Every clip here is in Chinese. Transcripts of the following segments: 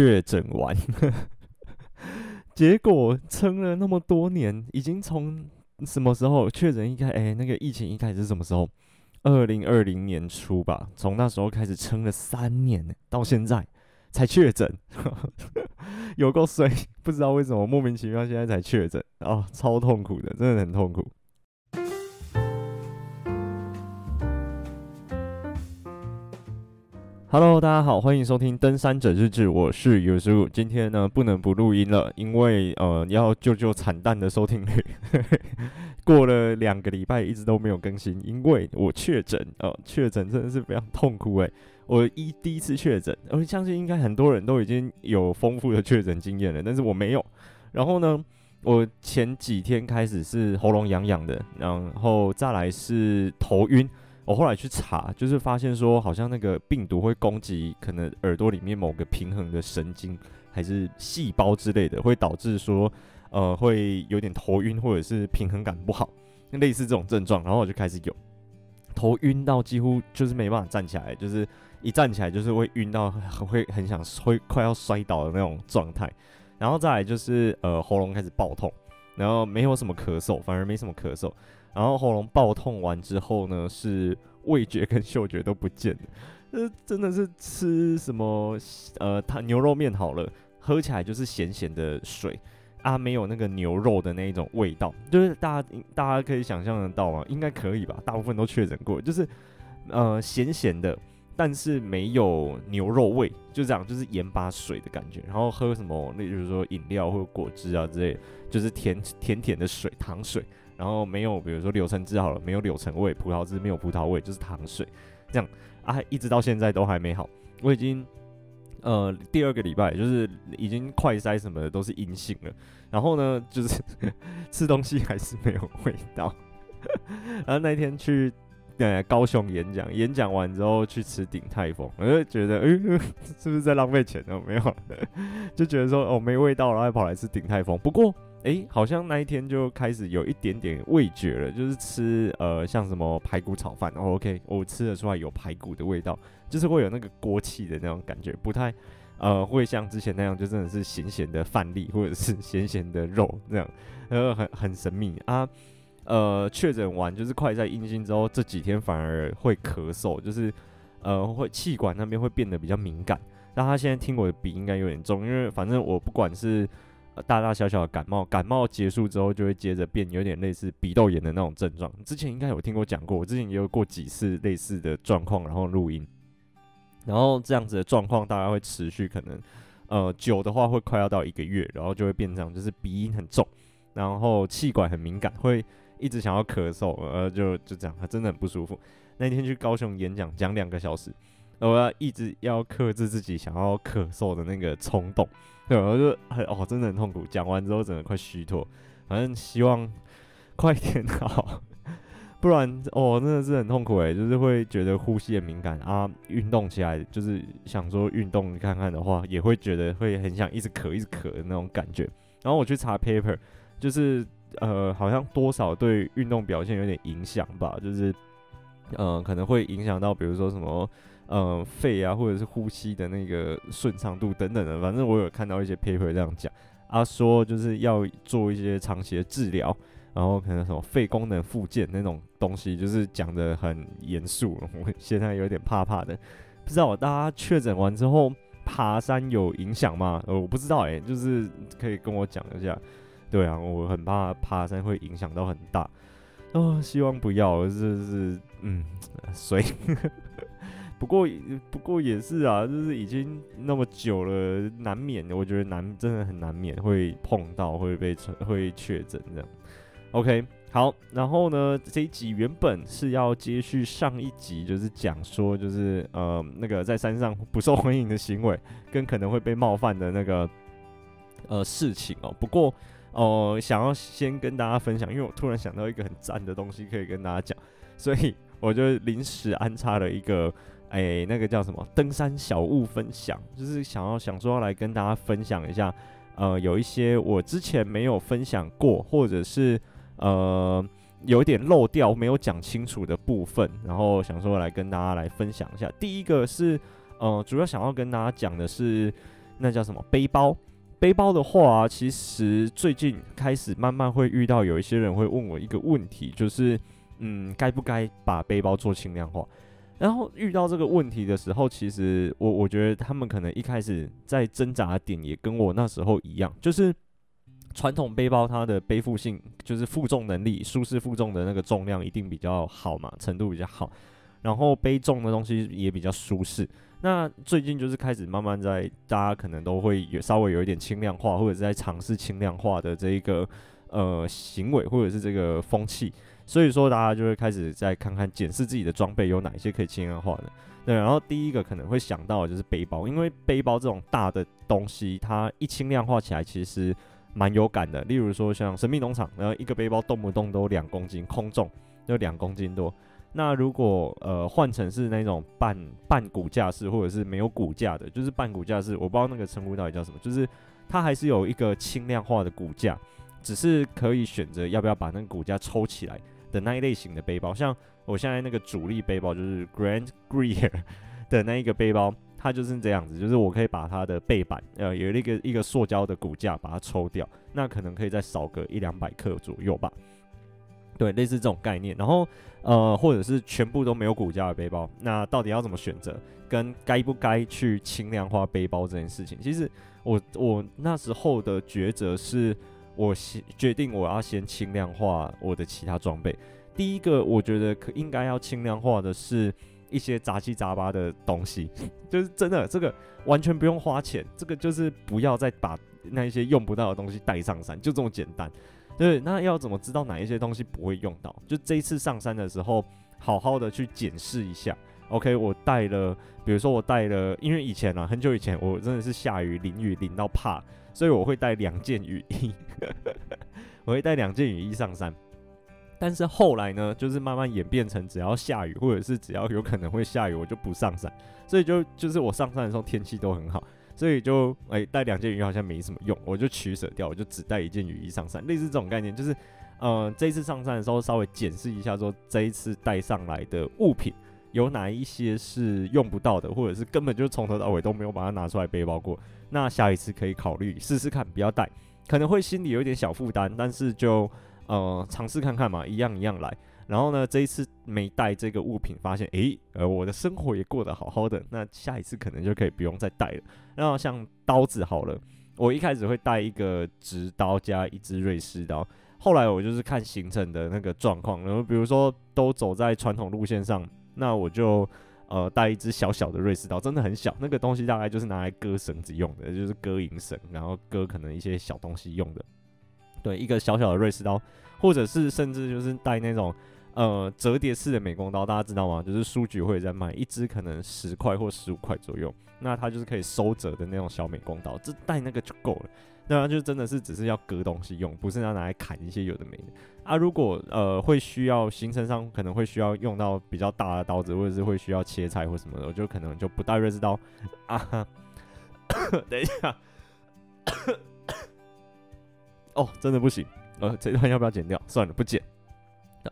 确诊完，结果撑了那么多年，已经从什么时候确诊？一开哎，那个疫情一开始是什么时候？二零二零年初吧，从那时候开始撑了三年，到现在才确诊，有够衰，不知道为什么莫名其妙现在才确诊啊，超痛苦的，真的很痛苦。Hello，大家好，欢迎收听《登山者日志》，我是有叔。今天呢，不能不录音了，因为呃，要救救惨淡的收听率。过了两个礼拜，一直都没有更新，因为我确诊哦，确诊真的是非常痛苦诶，我一第一次确诊，我相信应该很多人都已经有丰富的确诊经验了，但是我没有。然后呢，我前几天开始是喉咙痒痒的，然后再来是头晕。我后来去查，就是发现说，好像那个病毒会攻击可能耳朵里面某个平衡的神经，还是细胞之类的，会导致说，呃，会有点头晕或者是平衡感不好，类似这种症状。然后我就开始有头晕到几乎就是没办法站起来，就是一站起来就是会晕到会很想会快要摔倒的那种状态。然后再来就是呃喉咙开始爆痛，然后没有什么咳嗽，反而没什么咳嗽。然后喉咙爆痛完之后呢，是味觉跟嗅觉都不见了。呃，真的是吃什么呃，它牛肉面好了，喝起来就是咸咸的水啊，没有那个牛肉的那一种味道。就是大家大家可以想象得到吗？应该可以吧？大部分都确诊过，就是呃咸咸的，但是没有牛肉味，就这样，就是盐巴水的感觉。然后喝什么，例如说饮料或者果汁啊之类，就是甜甜甜的水，糖水。然后没有，比如说柳橙汁好了，没有柳橙味；葡萄汁没有葡萄味，就是糖水，这样啊，一直到现在都还没好。我已经呃第二个礼拜，就是已经快筛什么的都是阴性了。然后呢，就是 吃东西还是没有味道。然后那天去呃高雄演讲，演讲完之后去吃鼎泰丰，我就觉得，哎、是不是在浪费钱呢？没有，就觉得说哦没味道，然后跑来吃鼎泰丰。不过。哎、好像那一天就开始有一点点味觉了，就是吃呃像什么排骨炒饭，哦，OK，我吃得出来有排骨的味道，就是会有那个锅气的那种感觉，不太呃会像之前那样就真的是咸咸的饭粒或者是咸咸的肉那样，然后很很神秘啊。呃，确诊完就是快在阴性之后，这几天反而会咳嗽，就是呃会气管那边会变得比较敏感。但他现在听我的鼻应该有点重，因为反正我不管是。大大小小的感冒，感冒结束之后就会接着变有点类似鼻窦炎的那种症状。之前应该有听过讲过，我之前也有过几次类似的状况，然后录音，然后这样子的状况大概会持续，可能呃久的话会快要到一个月，然后就会变成就是鼻音很重，然后气管很敏感，会一直想要咳嗽，呃就就这样，真的很不舒服。那天去高雄演讲，讲两个小时。我要一直要克制自己想要咳嗽的那个冲动，对，我就很哦，真的很痛苦。讲完之后，整个快虚脱。反正希望 快点好，不然哦，真的是很痛苦诶，就是会觉得呼吸很敏感啊。运动起来就是想说运动看看的话，也会觉得会很想一直咳一直咳的那种感觉。然后我去查 paper，就是呃，好像多少对运动表现有点影响吧，就是呃，可能会影响到比如说什么。呃，肺啊，或者是呼吸的那个顺畅度等等的，反正我有看到一些 paper 这样讲，啊，说就是要做一些长期的治疗，然后可能什么肺功能复健那种东西，就是讲得很严肃，我现在有点怕怕的，不知道大家确诊完之后爬山有影响吗？呃，我不知道哎、就是可以跟我讲一下。对啊，我很怕爬山会影响到很大，哦，希望不要，就是嗯，所以。不过，不过也是啊，就是已经那么久了，难免的。我觉得难，真的很难免会碰到，会被会确诊这样。OK，好，然后呢，这一集原本是要接续上一集，就是讲说，就是呃，那个在山上不受欢迎的行为，跟可能会被冒犯的那个呃事情哦。不过，哦、想要先跟大家分享，因为我突然想到一个很赞的东西可以跟大家讲，所以我就临时安插了一个。哎、那个叫什么？登山小物分享，就是想要想说要来跟大家分享一下，呃，有一些我之前没有分享过，或者是呃有点漏掉没有讲清楚的部分，然后想说来跟大家来分享一下。第一个是，呃，主要想要跟大家讲的是，那叫什么背包？背包的话，其实最近开始慢慢会遇到有一些人会问我一个问题，就是嗯，该不该把背包做轻量化？然后遇到这个问题的时候，其实我我觉得他们可能一开始在挣扎的点也跟我那时候一样，就是传统背包它的背负性，就是负重能力、舒适负重的那个重量一定比较好嘛，程度比较好，然后背重的东西也比较舒适。那最近就是开始慢慢在大家可能都会有稍微有一点轻量化，或者是在尝试轻量化的这一个呃行为，或者是这个风气。所以说，大家就会开始再看看检视自己的装备有哪一些可以轻量化的。对，然后第一个可能会想到的就是背包，因为背包这种大的东西，它一轻量化起来其实蛮有感的。例如说像神秘农场，然后一个背包动不动都两公斤，空重就两公斤多。那如果呃换成是那种半半骨架式，或者是没有骨架的，就是半骨架式，我不知道那个称呼到底叫什么，就是它还是有一个轻量化的骨架，只是可以选择要不要把那个骨架抽起来。的那一类型的背包，像我现在那个主力背包就是 Grand Greer 的那一个背包，它就是这样子，就是我可以把它的背板，呃，有一个一个塑胶的骨架把它抽掉，那可能可以再少个一两百克左右吧。对，类似这种概念。然后，呃，或者是全部都没有骨架的背包，那到底要怎么选择？跟该不该去轻量化背包这件事情，其实我我那时候的抉择是。我先决定我要先轻量化我的其他装备。第一个，我觉得可应该要轻量化的是一些杂七杂八的东西，就是真的这个完全不用花钱，这个就是不要再把那一些用不到的东西带上山，就这么简单。对，那要怎么知道哪一些东西不会用到？就这一次上山的时候，好好的去检视一下。OK，我带了，比如说我带了，因为以前啊，很久以前我真的是下雨淋雨淋到怕。所以我会带两件雨衣，我会带两件雨衣上山。但是后来呢，就是慢慢演变成只要下雨，或者是只要有可能会下雨，我就不上山。所以就就是我上山的时候天气都很好，所以就哎带两件雨衣好像没什么用，我就取舍掉，我就只带一件雨衣上山。类似这种概念，就是呃这一次上山的时候稍微检视一下，说这一次带上来的物品有哪一些是用不到的，或者是根本就从头到尾都没有把它拿出来背包过。那下一次可以考虑试试看，不要带，可能会心里有点小负担，但是就呃尝试看看嘛，一样一样来。然后呢，这一次没带这个物品，发现诶、呃，我的生活也过得好好的。那下一次可能就可以不用再带了。然后像刀子好了，我一开始会带一个直刀加一支瑞士刀，后来我就是看行程的那个状况，然后比如说都走在传统路线上，那我就。呃，带一支小小的瑞士刀，真的很小，那个东西大概就是拿来割绳子用的，就是割银绳，然后割可能一些小东西用的。对，一个小小的瑞士刀，或者是甚至就是带那种呃折叠式的美工刀，大家知道吗？就是书局会在卖，一支可能十块或十五块左右，那它就是可以收折的那种小美工刀，这带那个就够了。那就真的是只是要割东西用，不是要拿来砍一些有的没的啊。如果呃会需要行程上可能会需要用到比较大的刀子，或者是会需要切菜或什么的，我就可能就不带瑞士刀啊。等一下，哦，真的不行，呃，这段要不要剪掉？算了，不剪。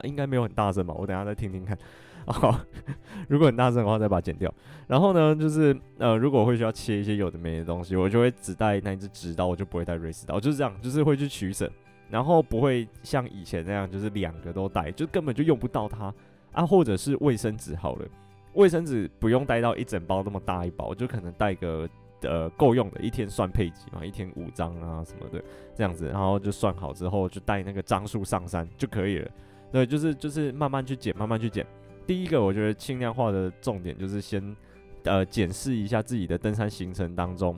应该没有很大声吧？我等下再听听看。好，如果很大声的话，再把它剪掉。然后呢，就是呃，如果会需要切一些有的没的东西，我就会只带那一只直刀，我就不会带瑞士刀，就是这样，就是会去取舍，然后不会像以前那样，就是两个都带，就根本就用不到它啊。或者是卫生纸好了，卫生纸不用带到一整包那么大一包，就可能带个呃够用的，一天算配几嘛，一天五张啊什么的这样子，然后就算好之后就带那个张数上山就可以了。对，就是就是慢慢去剪，慢慢去剪。第一个，我觉得轻量化的重点就是先，呃，检视一下自己的登山行程当中，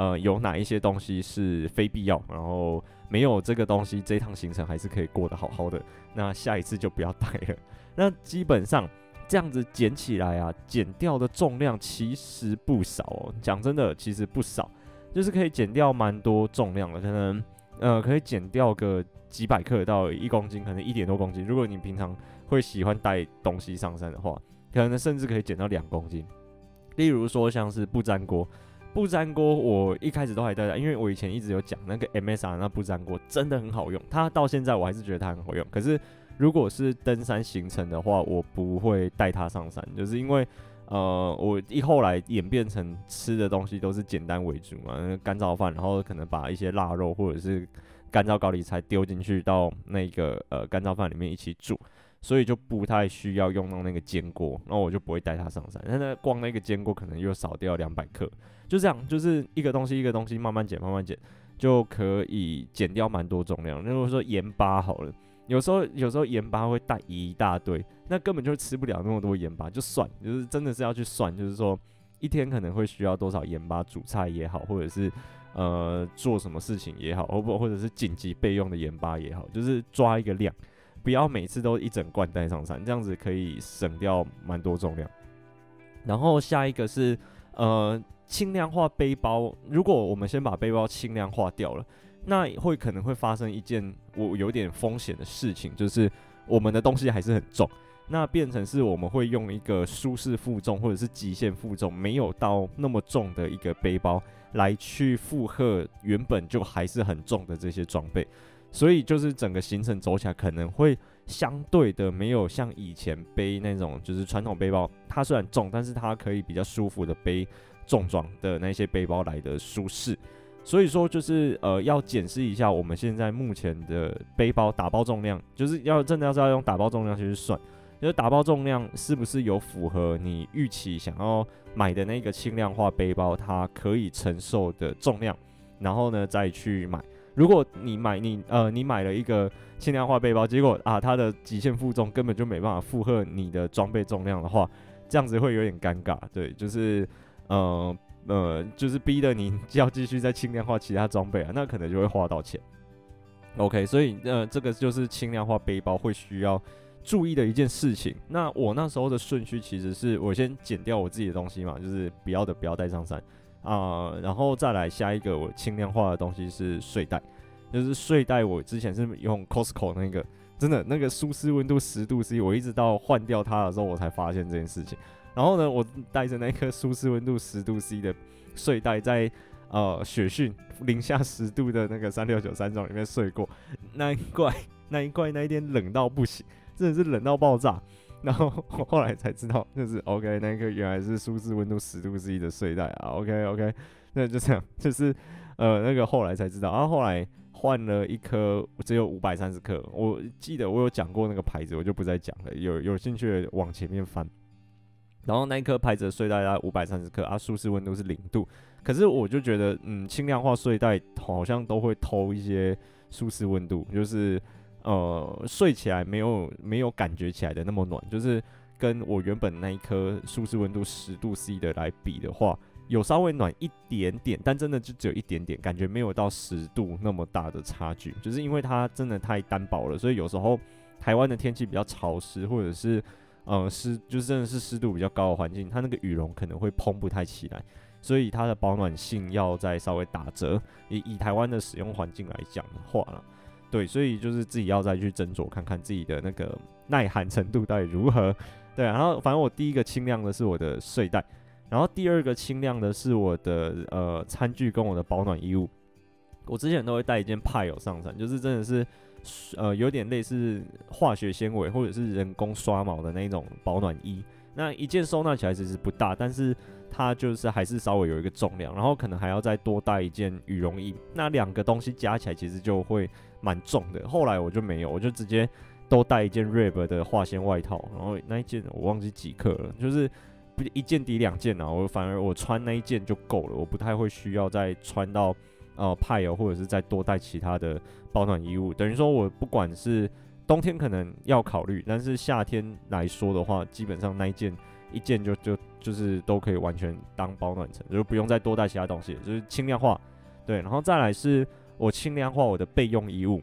呃，有哪一些东西是非必要，然后没有这个东西，这趟行程还是可以过得好好的。那下一次就不要带了。那基本上这样子减起来啊，减掉的重量其实不少哦。讲真的，其实不少，就是可以减掉蛮多重量的，可能呃可以减掉个几百克到一公斤，可能一点多公斤。如果你平常会喜欢带东西上山的话，可能甚至可以减到两公斤。例如说像是不粘锅，不粘锅我一开始都还带，因为我以前一直有讲那个 MSR 那不粘锅真的很好用，它到现在我还是觉得它很好用。可是如果是登山行程的话，我不会带它上山，就是因为呃，我一后来演变成吃的东西都是简单为主嘛，干燥饭，然后可能把一些腊肉或者是干燥高丽菜丢进去到那个呃干燥饭里面一起煮，所以就不太需要用到那个煎锅，然后我就不会带它上山。但是光那个煎锅可能又少掉两百克，就这样，就是一个东西一个东西慢慢减慢慢减，就可以减掉蛮多重量。如果说盐巴好了。有时候，有时候盐巴会带一大堆，那根本就吃不了那么多盐巴，就算，就是真的是要去算，就是说一天可能会需要多少盐巴煮菜也好，或者是呃做什么事情也好，或或者是紧急备用的盐巴也好，就是抓一个量，不要每次都一整罐带上山，这样子可以省掉蛮多重量。然后下一个是呃轻量化背包，如果我们先把背包轻量化掉了。那会可能会发生一件我有点风险的事情，就是我们的东西还是很重，那变成是我们会用一个舒适负重或者是极限负重没有到那么重的一个背包来去负荷原本就还是很重的这些装备，所以就是整个行程走起来可能会相对的没有像以前背那种就是传统背包，它虽然重，但是它可以比较舒服的背重装的那些背包来的舒适。所以说，就是呃，要检视一下我们现在目前的背包打包重量，就是要真的要是要用打包重量去算，就是打包重量是不是有符合你预期想要买的那个轻量化背包它可以承受的重量，然后呢再去买。如果你买你呃你买了一个轻量化背包，结果啊它的极限负重根本就没办法负荷你的装备重量的话，这样子会有点尴尬。对，就是呃。呃，就是逼得你 要继续再轻量化其他装备啊，那可能就会花到钱。OK，所以呃，这个就是轻量化背包会需要注意的一件事情。那我那时候的顺序其实是我先减掉我自己的东西嘛，就是不要的不要带上山啊，然后再来下一个我轻量化的东西是睡袋，就是睡袋我之前是用 Costco 那个，真的那个舒适温度十度 C，我一直到换掉它的时候我才发现这件事情。然后呢，我带着那颗舒适温度十度 C 的睡袋，在呃雪训零下十度的那个三六九山庄里面睡过。难怪难怪那一天冷到不行，真的是冷到爆炸。然后我后来才知道，就是 OK，那个原来是舒适温度十度 C 的睡袋啊。OK OK，那就这样，就是呃那个后来才知道。然后后来换了一颗只有五百三十克，我记得我有讲过那个牌子，我就不再讲了。有有兴趣的往前面翻。然后那一颗牌子的睡袋大概五百三十克啊，舒适温度是零度。可是我就觉得，嗯，轻量化睡袋好像都会偷一些舒适温度，就是呃睡起来没有没有感觉起来的那么暖，就是跟我原本那一颗舒适温度十度 C 的来比的话，有稍微暖一点点，但真的就只有一点点，感觉没有到十度那么大的差距。就是因为它真的太单薄了，所以有时候台湾的天气比较潮湿，或者是。呃，湿就是真的是湿度比较高的环境，它那个羽绒可能会蓬不太起来，所以它的保暖性要再稍微打折。以以台湾的使用环境来讲的话了，对，所以就是自己要再去斟酌看看自己的那个耐寒程度到底如何。对，然后反正我第一个轻量的是我的睡袋，然后第二个轻量的是我的呃餐具跟我的保暖衣物。我之前都会带一件派友上山，就是真的是。呃，有点类似化学纤维或者是人工刷毛的那种保暖衣，那一件收纳起来其实不大，但是它就是还是稍微有一个重量，然后可能还要再多带一件羽绒衣，那两个东西加起来其实就会蛮重的。后来我就没有，我就直接都带一件 Rib 的化纤外套，然后那一件我忘记几克了，就是不一件抵两件啊，我反而我穿那一件就够了，我不太会需要再穿到。呃，派哦，或者是再多带其他的保暖衣物，等于说我不管是冬天可能要考虑，但是夏天来说的话，基本上那一件一件就就就是都可以完全当保暖层，就不用再多带其他东西，就是轻量化。对，然后再来是我轻量化我的备用衣物，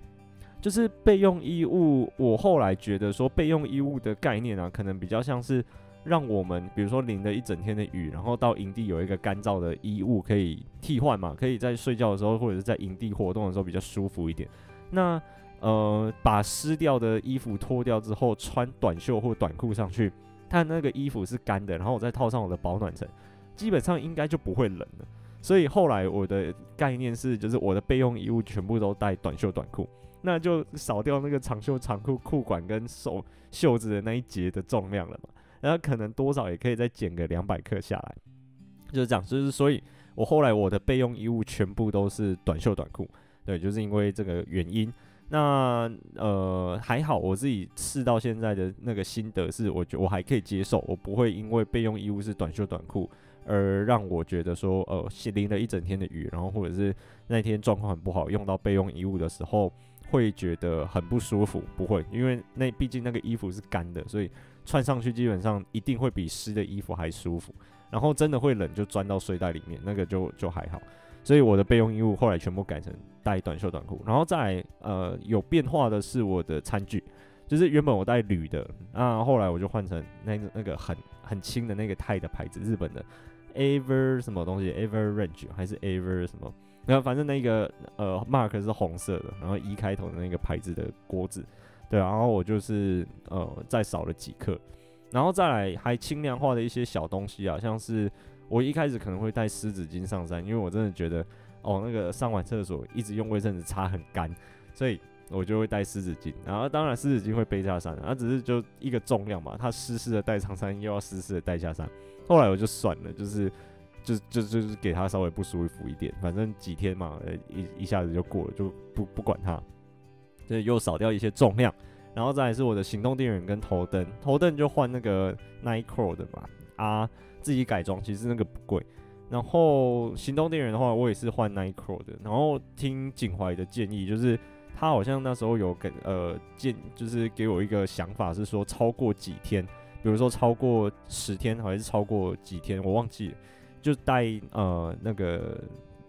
就是备用衣物，我后来觉得说备用衣物的概念啊，可能比较像是。让我们比如说淋了一整天的雨，然后到营地有一个干燥的衣物可以替换嘛，可以在睡觉的时候或者是在营地活动的时候比较舒服一点。那呃，把湿掉的衣服脱掉之后，穿短袖或短裤上去，它那个衣服是干的，然后我再套上我的保暖层，基本上应该就不会冷了。所以后来我的概念是，就是我的备用衣物全部都带短袖短裤，那就少掉那个长袖长裤裤管跟手袖子的那一节的重量了嘛。然后可能多少也可以再减个两百克下来，就是这样。就是所以，我后来我的备用衣物全部都是短袖短裤，对，就是因为这个原因。那呃还好，我自己试到现在的那个心得是，我觉我还可以接受，我不会因为备用衣物是短袖短裤而让我觉得说呃淋了一整天的雨，然后或者是那天状况很不好，用到备用衣物的时候会觉得很不舒服。不会，因为那毕竟那个衣服是干的，所以穿上去基本上一定会比湿的衣服还舒服。然后真的会冷就钻到睡袋里面，那个就就还好。所以我的备用衣物后来全部改成带短袖短裤，然后再呃有变化的是我的餐具，就是原本我带铝的，那后来我就换成那个那个很很轻的那个钛的牌子，日本的 Ever 什么东西 Ever Range 还是 Ever 什么，然后反正那个呃 mark 是红色的，然后 E 开头的那个牌子的锅子，对，然后我就是呃再少了几克，然后再来还轻量化的一些小东西啊，像是。我一开始可能会带湿纸巾上山，因为我真的觉得，哦，那个上完厕所一直用卫生纸擦很干，所以我就会带湿纸巾。然后当然湿纸巾会背下山，它只是就一个重量嘛，它湿湿的带上山，又要湿湿的带下山。后来我就算了，就是就就就是给它稍微不舒服一点，反正几天嘛，一一下子就过了，就不不管它，就又少掉一些重量。然后再来是我的行动电源跟头灯，头灯就换那个 Nikon 的嘛，啊。自己改装，其实那个不贵。然后行动电源的话，我也是换 Nikon 的。然后听景怀的建议，就是他好像那时候有给呃建，就是给我一个想法，是说超过几天，比如说超过十天还是超过几天，我忘记了，就带呃那个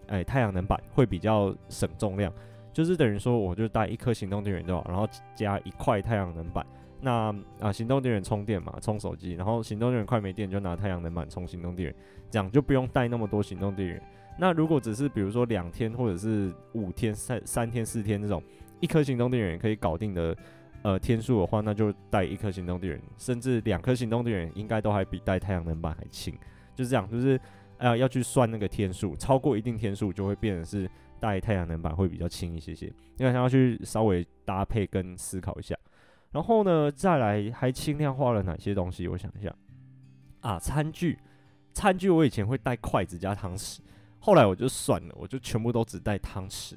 哎太阳能板会比较省重量，就是等于说我就带一颗行动电源就好，然后加一块太阳能板。那啊，行动电源充电嘛，充手机，然后行动电源快没电就拿太阳能板充行动电源，这样就不用带那么多行动电源。那如果只是比如说两天或者是五天、三三天、四天这种一颗行动电源可以搞定的呃天数的话，那就带一颗行动电源，甚至两颗行动电源应该都还比带太阳能板还轻。就是这样，就是呃要去算那个天数，超过一定天数就会变成是带太阳能板会比较轻一些些，因为要去稍微搭配跟思考一下。然后呢，再来还轻量化了哪些东西？我想一下啊，餐具，餐具我以前会带筷子加汤匙，后来我就算了，我就全部都只带汤匙。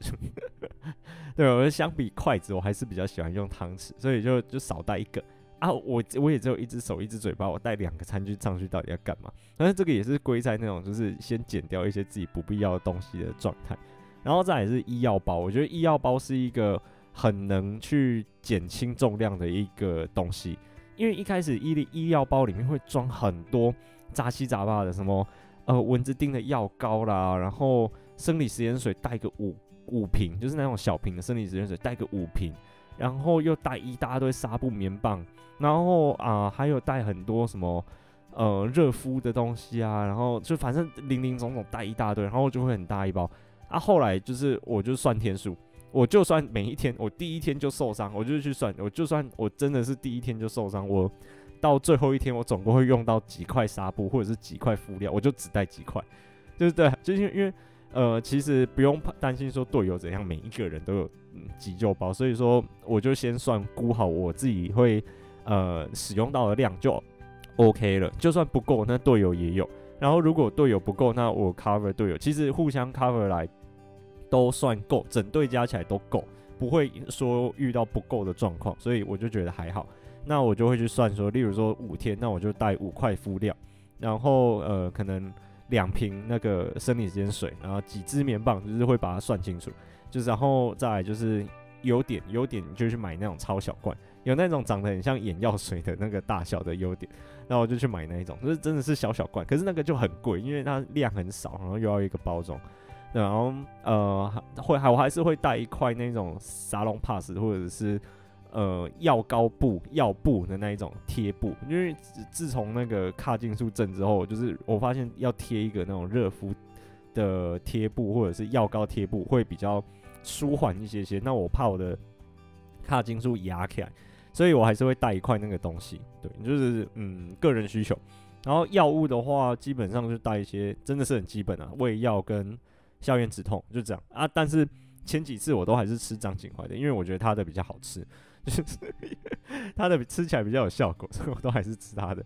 对，我相比筷子，我还是比较喜欢用汤匙，所以就就少带一个啊。我我也只有一只手一只嘴巴，我带两个餐具上去到底要干嘛？但是这个也是归在那种就是先减掉一些自己不必要的东西的状态。然后再来是医药包，我觉得医药包是一个。很能去减轻重量的一个东西，因为一开始医医药包里面会装很多杂七杂八的，什么呃蚊子叮的药膏啦，然后生理食盐水带个五五瓶，就是那种小瓶的生理食盐水带个五瓶，然后又带一大堆纱布棉棒，然后啊、还有带很多什么呃热敷的东西啊，然后就反正零零总总带一大堆，然后就会很大一包。啊，后来就是我就算天数。我就算每一天，我第一天就受伤，我就去算，我就算我真的是第一天就受伤，我到最后一天，我总共会用到几块纱布或者是几块敷料，我就只带几块，就是对，就是因为呃，其实不用担心说队友怎样，每一个人都有急救包，所以说我就先算估好我自己会呃使用到的量就 OK 了，就算不够，那队友也有，然后如果队友不够，那我 cover 队友，其实互相 cover 来。都算够，整队加起来都够，不会说遇到不够的状况，所以我就觉得还好。那我就会去算说，例如说五天，那我就带五块敷料，然后呃可能两瓶那个生理盐水，然后几支棉棒，就是会把它算清楚。就是然后再来就是优点，优点就去买那种超小罐，有那种长得很像眼药水的那个大小的优点，那我就去买那一种，就是真的是小小罐，可是那个就很贵，因为它量很少，然后又要一个包装。然后呃会还我还是会带一块那种沙龙 pass 或者是呃药膏布药布的那一种贴布，因为自从那个卡金素症之后，就是我发现要贴一个那种热敷的贴布或者是药膏贴布会比较舒缓一些些。那我怕我的卡金素压起来，所以我还是会带一块那个东西。对，就是嗯个人需求。然后药物的话，基本上就带一些真的是很基本啊，胃药跟。消炎止痛就这样啊，但是前几次我都还是吃张景怀的，因为我觉得他的比较好吃，就是他的吃起来比较有效果，所以我都还是吃他的。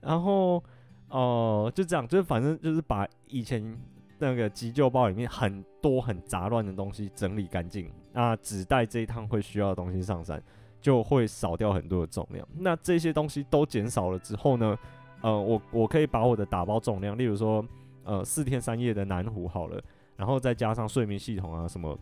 然后哦、就这样，就是反正就是把以前那个急救包里面很多很杂乱的东西整理干净，那只带这一趟会需要的东西上山，就会少掉很多的重量。那这些东西都减少了之后呢，呃，我我可以把我的打包重量，例如说呃四天三夜的南湖好了，然后再加上睡眠系统啊什么。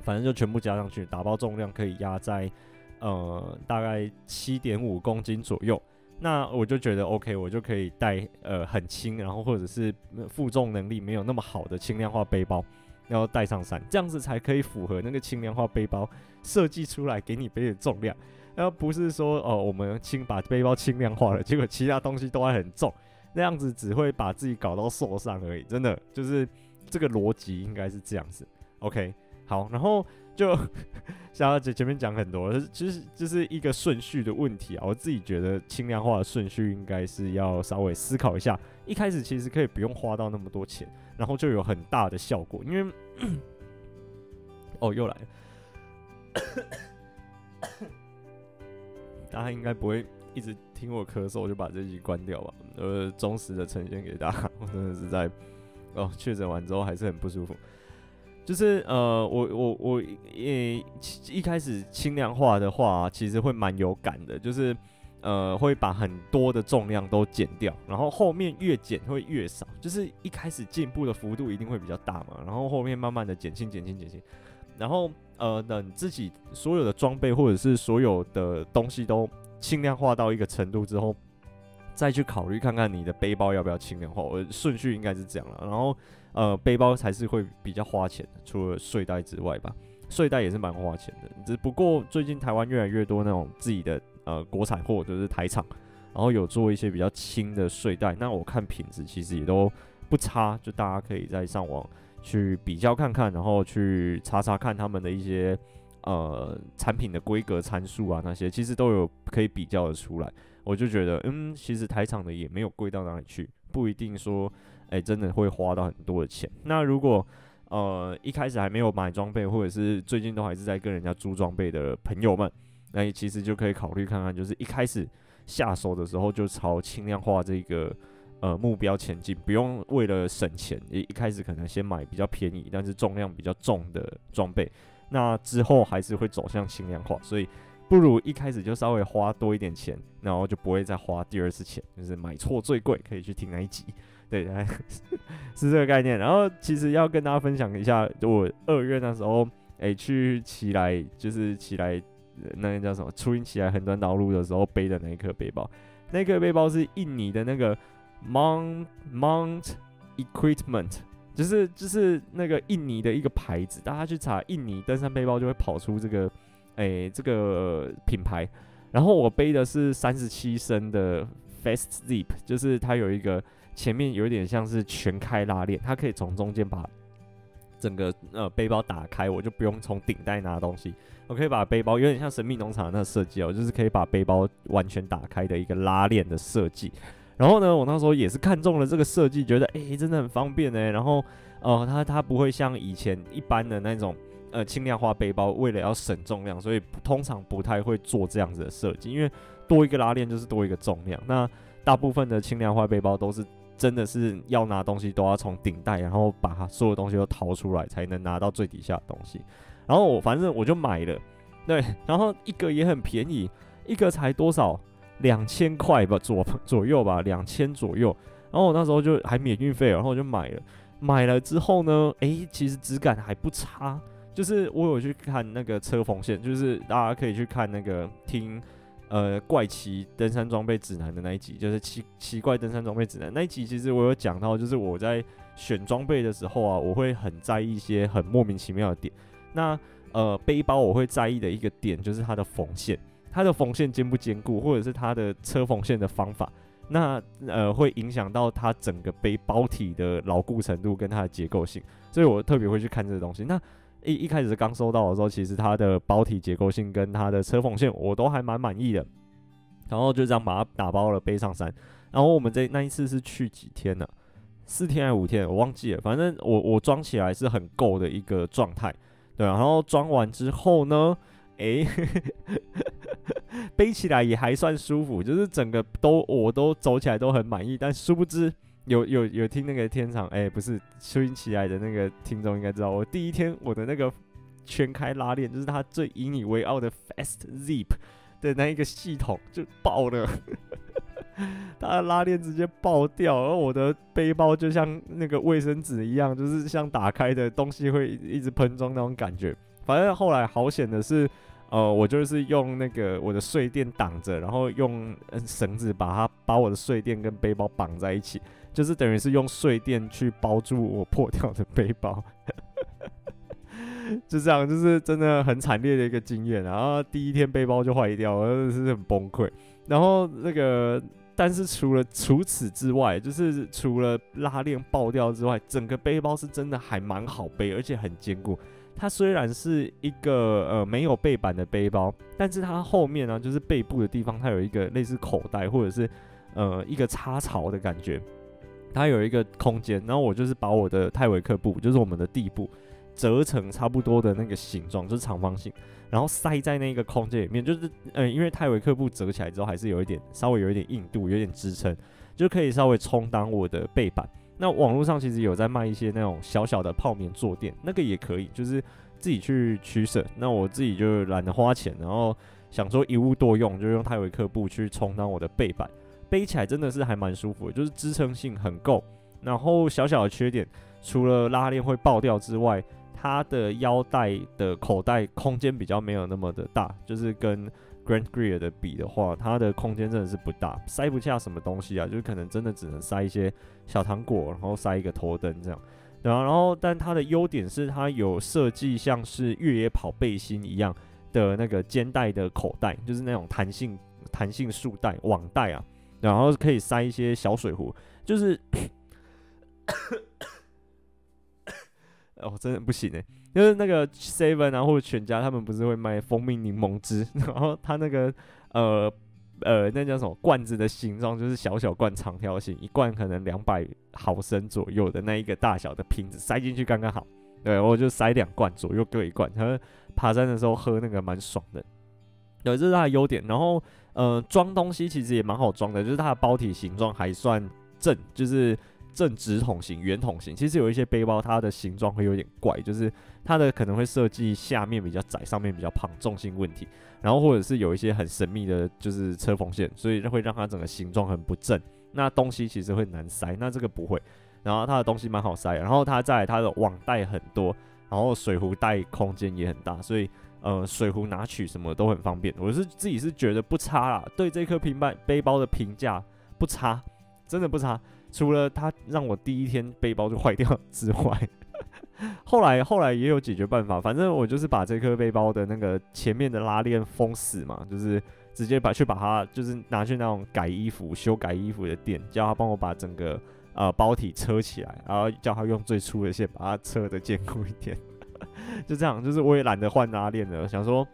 反正就全部加上去，打包重量可以压在呃大概七点五公斤左右。那我就觉得 OK，我就可以带呃很轻，然后或者是负重能力没有那么好的轻量化背包，然后带上山，这样子才可以符合那个轻量化背包设计出来给你背的重量。然后不是说哦、我们轻把背包轻量化了，结果其他东西都还很重，那样子只会把自己搞到受伤而已。真的就是这个逻辑应该是这样子。OK。好，然后就小小姐前面讲很多，其实就是一个顺序的问题啊。我自己觉得轻量化的顺序应该是要稍微思考一下。一开始其实可以不用花到那么多钱，然后就有很大的效果。因为 哦，又来了，大家应该不会一直听我咳嗽，我就把这集关掉吧。呃，忠实的呈现给大家，我真的是在哦确诊完之后还是很不舒服。就是呃，我我我也一开始轻量化的话，其实会蛮有感的。就是呃，会把很多的重量都减掉，然后后面越减会越少。就是一开始进步的幅度一定会比较大嘛，然后后面慢慢的减轻、减轻、减轻。然后呃，等自己所有的装备或者是所有的东西都轻量化到一个程度之后，再去考虑看看你的背包要不要轻量化。我顺序应该是这样了，然后。呃，背包才是会比较花钱的，除了睡袋之外吧，睡袋也是蛮花钱的。只不过最近台湾越来越多那种自己的呃国产货，就是台厂，然后有做一些比较轻的睡袋，那我看品质其实也都不差，就大家可以在上网去比较看看，然后去查查看他们的一些呃产品的规格参数啊那些，其实都有可以比较的出来。我就觉得，嗯，其实台厂的也没有贵到哪里去，不一定说。诶、真的会花到很多的钱。那如果呃一开始还没有买装备，或者是最近都还是在跟人家租装备的朋友们，那其实就可以考虑看看，就是一开始下手的时候就朝轻量化这个呃目标前进，不用为了省钱，一一开始可能先买比较便宜但是重量比较重的装备，那之后还是会走向轻量化，所以不如一开始就稍微花多一点钱，然后就不会再花第二次钱，就是买错最贵，可以去听那一集。对，是这个概念。然后其实要跟大家分享一下，我二月那时候，哎，去奇莱，就是奇莱那个叫什么，初音奇莱横断道路的时候背的那一颗背包。那个背包是印尼的那个 Mount Mount Equipment，就是就是那个印尼的一个牌子。大家去查印尼登山背包，就会跑出这个，哎，这个品牌。然后我背的是三十七升的 Fast Zip，就是它有一个。前面有点像是全开拉链，它可以从中间把整个呃背包打开，我就不用从顶袋拿东西，我可以把背包有点像神秘农场那个设计哦，就是可以把背包完全打开的一个拉链的设计。然后呢，我那时候也是看中了这个设计，觉得诶、真的很方便呢。然后呃，它它不会像以前一般的那种呃轻量化背包，为了要省重量，所以通常不太会做这样子的设计，因为多一个拉链就是多一个重量。那大部分的轻量化背包都是。真的是要拿东西都要从顶袋，然后把所有东西都掏出来，才能拿到最底下的东西。然后我反正我就买了，对，然后一个也很便宜，一个才多少？两千块吧，左左右吧，两千左右。然后我那时候就还免运费，然后我就买了。买了之后呢，诶，其实质感还不差。就是我有去看那个车缝线，就是大家可以去看那个听。呃，怪奇登山装备指南的那一集，就是奇奇怪登山装备指南那一集，其实我有讲到，就是我在选装备的时候啊，我会很在意一些很莫名其妙的点。那呃，背包我会在意的一个点就是它的缝线，它的缝线坚不坚固，或者是它的车缝线的方法，那呃会影响到它整个背包体的牢固程度跟它的结构性，所以我特别会去看这个东西。那一一开始刚收到的时候，其实它的包体结构性跟它的车缝线我都还蛮满意的，然后就这样把它打包了背上山。然后我们这那一次是去几天呢？四天还是五天？我忘记了。反正我我装起来是很够的一个状态，对。然后装完之后呢，诶，背起来也还算舒服，就是整个都我都走起来都很满意。但殊不知有有有听那个天长哎、不是收音起来的那个听众应该知道，我第一天我的那个全开拉链，就是他最引以为傲的 Fast Zip 的那一个系统就爆了，他的拉链直接爆掉，而我的背包就像那个卫生纸一样，就是像打开的东西会一直喷装那种感觉。反正后来好险的是。呃，我就是用那个我的睡垫挡着，然后用绳子把它把我的睡垫跟背包绑在一起，就是等于是用睡垫去包住我破掉的背包，就这样，就是真的很惨烈的一个经验。然后第一天背包就坏掉，真的是很崩溃。然后那个，但是除了除此之外，就是除了拉链爆掉之外，整个背包是真的还蛮好背，而且很坚固。它虽然是一个呃没有背板的背包，但是它后面呢，就是背部的地方，它有一个类似口袋或者是呃一个插槽的感觉，它有一个空间。然后我就是把我的泰维克布，就是我们的地布，折成差不多的那个形状，就是长方形，然后塞在那个空间里面。就是嗯，因为泰维克布折起来之后还是有一点稍微有一点硬度，有点支撑，就可以稍微充当我的背板。那网络上其实有在卖一些那种小小的泡棉坐垫，那个也可以，就是自己去取舍。那我自己就懒得花钱，然后想说一物多用，就用泰维克布去充当我的背板，背起来真的是还蛮舒服，就是支撑性很够。然后小小的缺点，除了拉链会爆掉之外，它的腰带的口袋空间比较没有那么的大，就是跟 Grand Gear 的比的话，它的空间真的是不大，塞不下什么东西啊，就是可能真的只能塞一些小糖果，然后塞一个头灯这样。然后，然后，但它的优点是它有设计像是越野跑背心一样的那个肩带的口袋，就是那种弹性弹性束带网带啊，然后可以塞一些小水壶，就是，哦，真的不行哎。就是那个 Seven 啊，或者全家，他们不是会卖蜂蜜柠檬汁，然后他那个呃呃，那叫什么罐子的形状，就是小小罐长条形，一罐可能两百毫升左右的那一个大小的瓶子，塞进去刚刚好。对，我就塞两罐左右各一罐，然后爬山的时候喝那个蛮爽的。对，这是它的优点。然后呃，装东西其实也蛮好装的，就是它的包体形状还算正，就是。正直筒型、圆筒型，其实有一些背包，它的形状会有点怪，就是它的可能会设计下面比较窄，上面比较胖，重心问题。然后或者是有一些很神秘的，就是车缝线，所以会让它整个形状很不正。那东西其实会难塞，那这个不会。然后它的东西蛮好塞，然后它在它的网袋很多，然后水壶带空间也很大，所以呃水壶拿取什么都很方便。我是自己是觉得不差啦，对这颗平板背包的评价不差，真的不差。除了它让我第一天背包就坏掉之外，后来后来也有解决办法。反正我就是把这颗背包的那个前面的拉链封死嘛，就是直接把去把它就是拿去那种改衣服、修改衣服的店，叫他帮我把整个呃包体车起来，然后叫他用最粗的线把它车的坚固一点。就这样，就是我也懒得换拉链了，想说。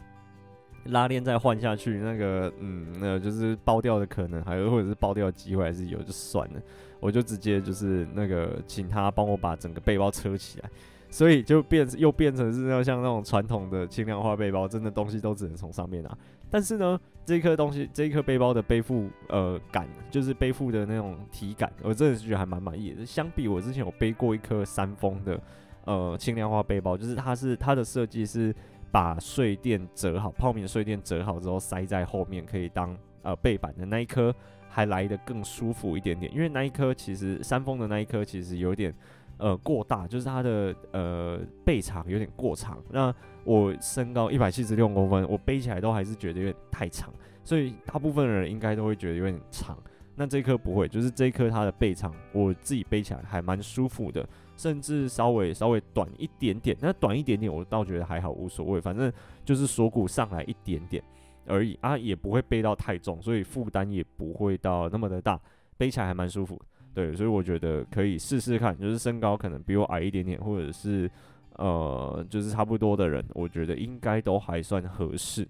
拉链再换下去，那个嗯，那就是爆掉的可能，还有或者是爆掉的机会还是有，就算了，我就直接就是那个请他帮我把整个背包车起来，所以就变又变成是要像那种传统的轻量化背包，真的东西都只能从上面拿。但是呢，这一颗东西这一颗背包的背负呃感，就是背负的那种体感，我真的是觉得还蛮满意的。相比我之前有背过一颗三峰的呃轻量化背包，就是它是它的设计是。把睡垫折好，泡棉睡垫折好之后塞在后面，可以当呃背板的那一颗还来的更舒服一点点。因为那一颗其实三峰的那一颗其实有点呃过大，就是它的呃背长有点过长。那我身高一百七十六公分，我背起来都还是觉得有点太长，所以大部分人应该都会觉得有点长。那这颗不会，就是这一颗它的背长，我自己背起来还蛮舒服的。甚至稍微稍微短一点点，那短一点点我倒觉得还好，无所谓，反正就是锁骨上来一点点而已啊，也不会背到太重，所以负担也不会到那么的大，背起来还蛮舒服。对，所以我觉得可以试试看，就是身高可能比我矮一点点，或者是呃，就是差不多的人，我觉得应该都还算合适。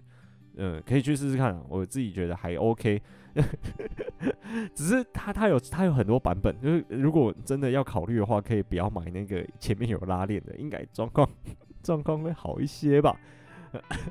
嗯，可以去试试看，我自己觉得还 OK。只是它它有它有很多版本，就是如果真的要考虑的话，可以不要买那个前面有拉链的，应该状况状况会好一些吧。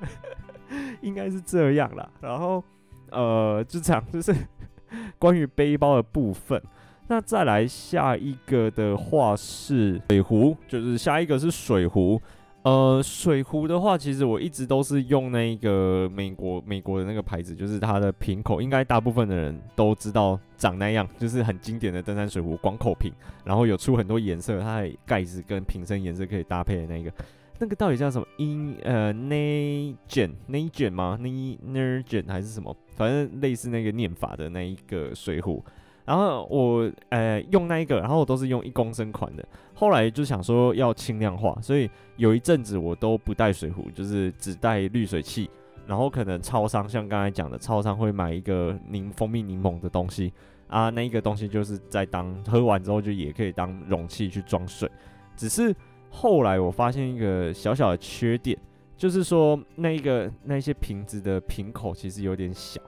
应该是这样啦。然后呃，就这样，就是 关于背包的部分。那再来下一个的话是水壶，就是下一个是水壶。呃，水壶的话，其实我一直都是用那个美国美国的那个牌子，就是它的瓶口，应该大部分的人都知道长那样，就是很经典的登山水壶，广口瓶，然后有出很多颜色，它的盖子跟瓶身颜色可以搭配的那个，那个到底叫什么？英呃 Negen Negen 吗？Negen 还是什么？反正类似那个念法的那一个水壶。然后我呃用那一个，然后我都是用一公升款的。后来就想说要轻量化，所以有一阵子我都不带水壶，就是只带滤水器。然后可能超商像刚才讲的，超商会买一个柠蜂蜜柠檬的东西啊，那一个东西就是在当喝完之后就也可以当容器去装水。只是后来我发现一个小小的缺点，就是说那一个那些瓶子的瓶口其实有点小。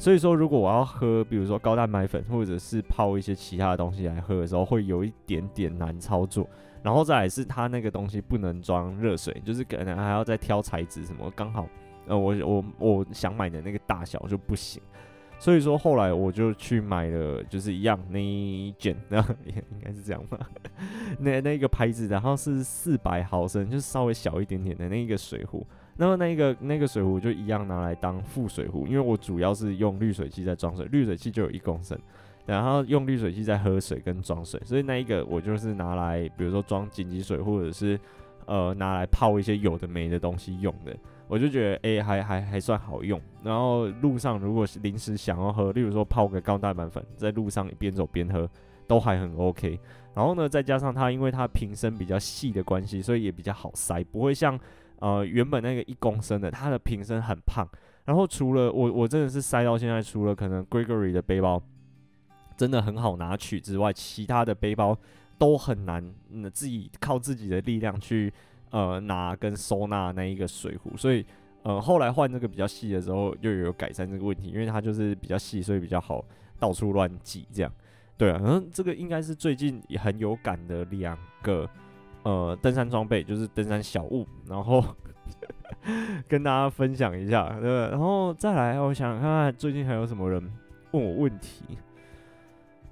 所以说，如果我要喝，比如说高蛋白粉，或者是泡一些其他的东西来喝的时候，会有一点点难操作。然后再来是它那个东西不能装热水，就是可能还要再挑材质什么，刚好，呃，我我我想买的那个大小就不行。所以说后来我就去买了，就是一样那一件，那应该是这样吧，那那个牌子，然后是四百毫升，就是稍微小一点点的那一个水壶。那么那个那个水壶就一样拿来当副水壶，因为我主要是用滤水器在装水，滤水器就有一公升，然后用滤水器在喝水跟装水，所以那一个我就是拿来，比如说装紧急水，或者是呃拿来泡一些有的没的东西用的，我就觉得诶、还还还算好用。然后路上如果是临时想要喝，例如说泡个高蛋白粉，在路上边走边喝都还很 OK。然后呢，再加上它因为它瓶身比较细的关系，所以也比较好塞，不会像。呃，原本那个一公升的，它的瓶身很胖，然后除了我，我真的是塞到现在，除了可能 Gregory 的背包真的很好拿取之外，其他的背包都很难，嗯，自己靠自己的力量去呃拿跟收纳那一个水壶，所以呃后来换这个比较细的时候，又有改善这个问题，因为它就是比较细，所以比较好到处乱挤这样，对啊，然嗯，这个应该是最近也很有感的两个。呃，登山装备就是登山小物，然后 跟大家分享一下，对，然后再来，我想看看最近还有什么人问我问题。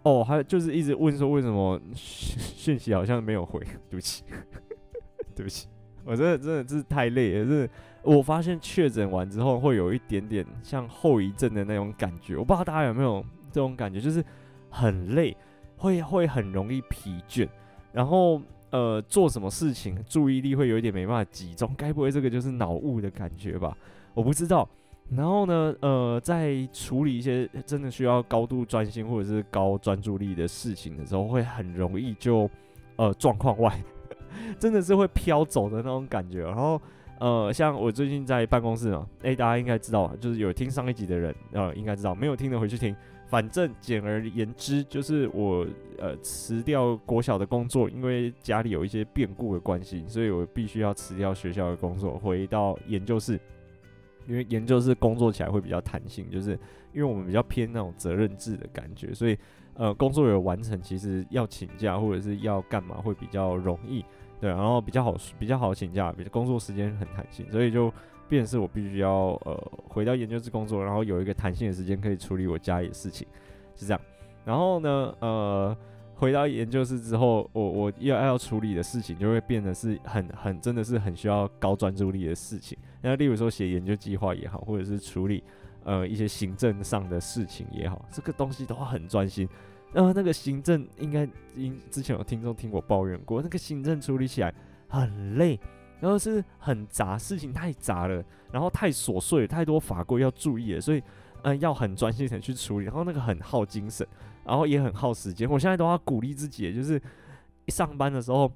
哦，还就是一直问说为什么讯息好像没有回，对不起，对不起，我真的真的是太累了，是我发现确诊完之后会有一点点像后遗症的那种感觉，我不知道大家有没有这种感觉，就是很累，会会很容易疲倦，然后。呃，做什么事情注意力会有一点没办法集中，该不会这个就是脑雾的感觉吧？我不知道。然后呢，呃，在处理一些真的需要高度专心或者是高专注力的事情的时候，会很容易就呃状况外，真的是会飘走的那种感觉。然后呃，像我最近在办公室嘛，诶、大家应该知道，就是有听上一集的人呃应该知道，没有听的回去听。反正简而言之，就是我呃辞掉国小的工作，因为家里有一些变故的关系，所以我必须要辞掉学校的工作，回到研究室。因为研究室工作起来会比较弹性，就是因为我们比较偏那种责任制的感觉，所以呃工作有完成，其实要请假或者是要干嘛会比较容易，对，然后比较好比较好请假，比工作时间很弹性，所以就。变是我必须要呃回到研究室工作，然后有一个弹性的时间可以处理我家里的事情，是这样。然后呢，呃，回到研究室之后，我我要要处理的事情就会变得是很很真的是很需要高专注力的事情。那例如说写研究计划也好，或者是处理呃一些行政上的事情也好，这个东西都很专心。然后那个行政应该因之前有听众听我抱怨过，那个行政处理起来很累。然后是很杂，事情太杂了，然后太琐碎，太多法规要注意了，所以，嗯、要很专心的去处理。然后那个很耗精神，然后也很耗时间。我现在都要鼓励自己，就是一上班的时候，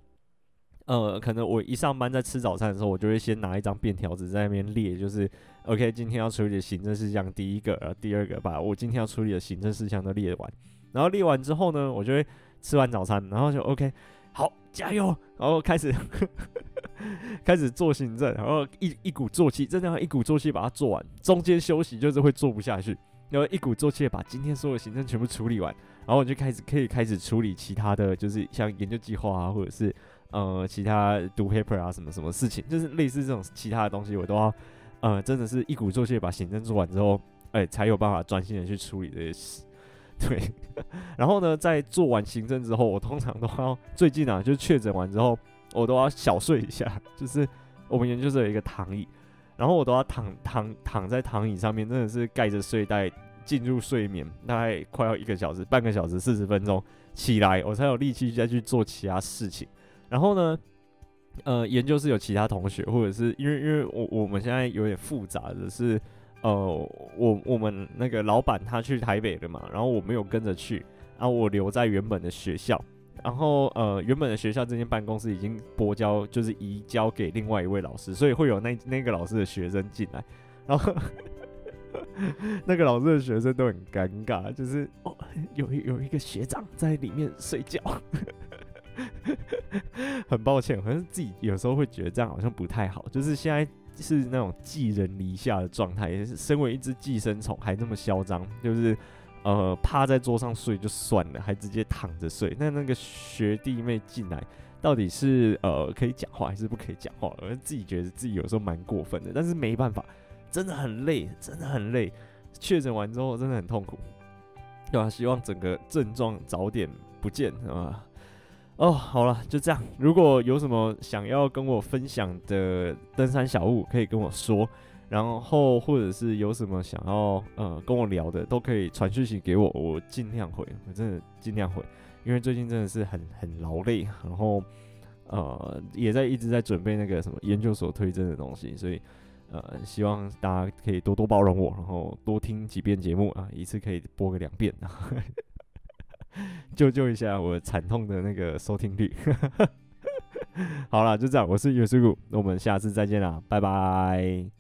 呃，可能我一上班在吃早餐的时候，我就会先拿一张便条纸在那边列，就是 OK，今天要处理的行政事项，第一个，然后第二个，把我今天要处理的行政事项都列完。然后列完之后呢，我就会吃完早餐，然后就 OK。加油！然后开始 开始做行政，然后一一鼓作气，真的要一鼓作气把它做完。中间休息就是会做不下去，然后一鼓作气把今天所有行政全部处理完，然后我就开始可以开始处理其他的就是像研究计划啊，或者是呃其他读 paper 啊什么什么事情，就是类似这种其他的东西，我都要呃，真的是一鼓作气把行政做完之后，哎、才有办法专心的去处理这些事。对，然后呢，在做完行政之后，我通常都要最近啊，就确诊完之后，我都要小睡一下，就是我们研究室有一个躺椅，然后我都要躺躺躺在躺椅上面，真的是盖着睡袋进入睡眠，大概快要一个小时、半个小时、四十分钟起来，我才有力气再去做其他事情。然后呢，呃，研究室有其他同学，或者是因为因为我我们现在有点复杂的是，呃，我我们那个老板他去台北了嘛，然后我没有跟着去，然后我留在原本的学校，然后呃，原本的学校这间办公室已经拨交，就是移交给另外一位老师，所以会有那那个老师的学生进来，然后 那个老师的学生都很尴尬，就是哦，有有一个学长在里面睡觉。很抱歉，可是自己有时候会觉得这样好像不太好。就是现在是那种寄人篱下的状态，也是身为一只寄生虫还那么嚣张，就是呃趴在桌上睡就算了，还直接躺着睡。那那个学弟妹进来，到底是呃可以讲话还是不可以讲话？我自己觉得自己有时候蛮过分的，但是没办法，真的很累，真的很累。确诊完之后真的很痛苦，对吧？希望整个症状早点不见，啊。哦，好了，就这样。如果有什么想要跟我分享的登山小物，可以跟我说。然后或者是有什么想要呃跟我聊的，都可以传讯息给我，我尽量回，我真的尽量回。因为最近真的是很很劳累，然后呃也在一直在准备那个什么研究所推荐的东西，所以呃希望大家可以多多包容我，然后多听几遍节目啊，一次可以播个两遍。救救一下我惨痛的那个收听率。好了，就这样，我是尤师傅，那我们下次再见啦，拜拜。